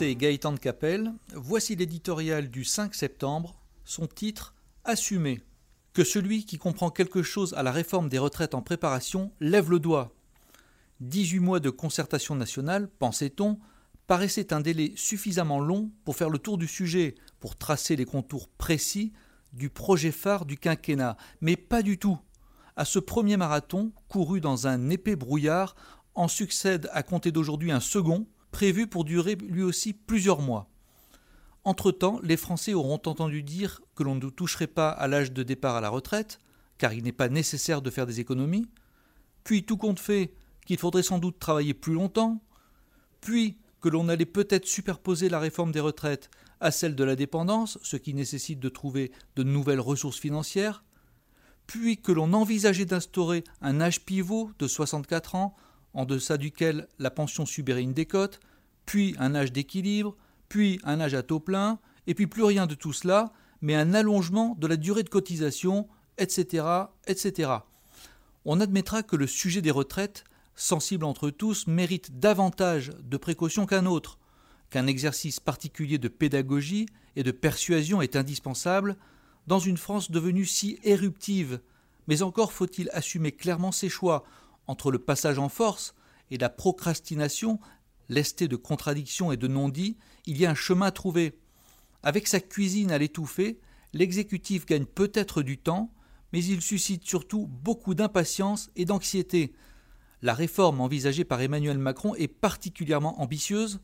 Et Gaëtan de Capelle, voici l'éditorial du 5 septembre, son titre Assumer. Que celui qui comprend quelque chose à la réforme des retraites en préparation lève le doigt. 18 mois de concertation nationale, pensait-on, paraissait un délai suffisamment long pour faire le tour du sujet, pour tracer les contours précis du projet phare du quinquennat. Mais pas du tout. À ce premier marathon, couru dans un épais brouillard, en succède à compter d'aujourd'hui un second, prévu pour durer lui aussi plusieurs mois. Entre-temps, les Français auront entendu dire que l'on ne toucherait pas à l'âge de départ à la retraite, car il n'est pas nécessaire de faire des économies, puis tout compte fait qu'il faudrait sans doute travailler plus longtemps, puis que l'on allait peut-être superposer la réforme des retraites à celle de la dépendance, ce qui nécessite de trouver de nouvelles ressources financières, puis que l'on envisageait d'instaurer un âge pivot de 64 ans, en deçà duquel la pension subirait une décote, puis un âge d'équilibre, puis un âge à taux plein, et puis plus rien de tout cela, mais un allongement de la durée de cotisation, etc., etc. On admettra que le sujet des retraites, sensible entre tous, mérite davantage de précautions qu'un autre, qu'un exercice particulier de pédagogie et de persuasion est indispensable dans une France devenue si éruptive. Mais encore faut-il assumer clairement ses choix entre le passage en force et la procrastination lesté de contradictions et de non-dits, il y a un chemin à trouver. Avec sa cuisine à l'étouffer, l'exécutif gagne peut-être du temps, mais il suscite surtout beaucoup d'impatience et d'anxiété. La réforme envisagée par Emmanuel Macron est particulièrement ambitieuse,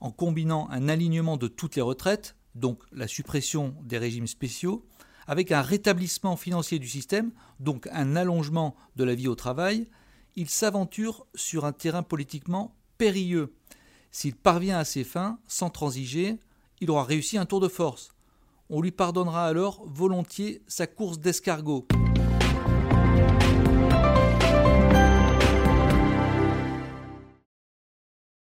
en combinant un alignement de toutes les retraites, donc la suppression des régimes spéciaux, avec un rétablissement financier du système, donc un allongement de la vie au travail, il s'aventure sur un terrain politiquement périlleux. S'il parvient à ses fins, sans transiger, il aura réussi un tour de force. On lui pardonnera alors volontiers sa course d'escargot.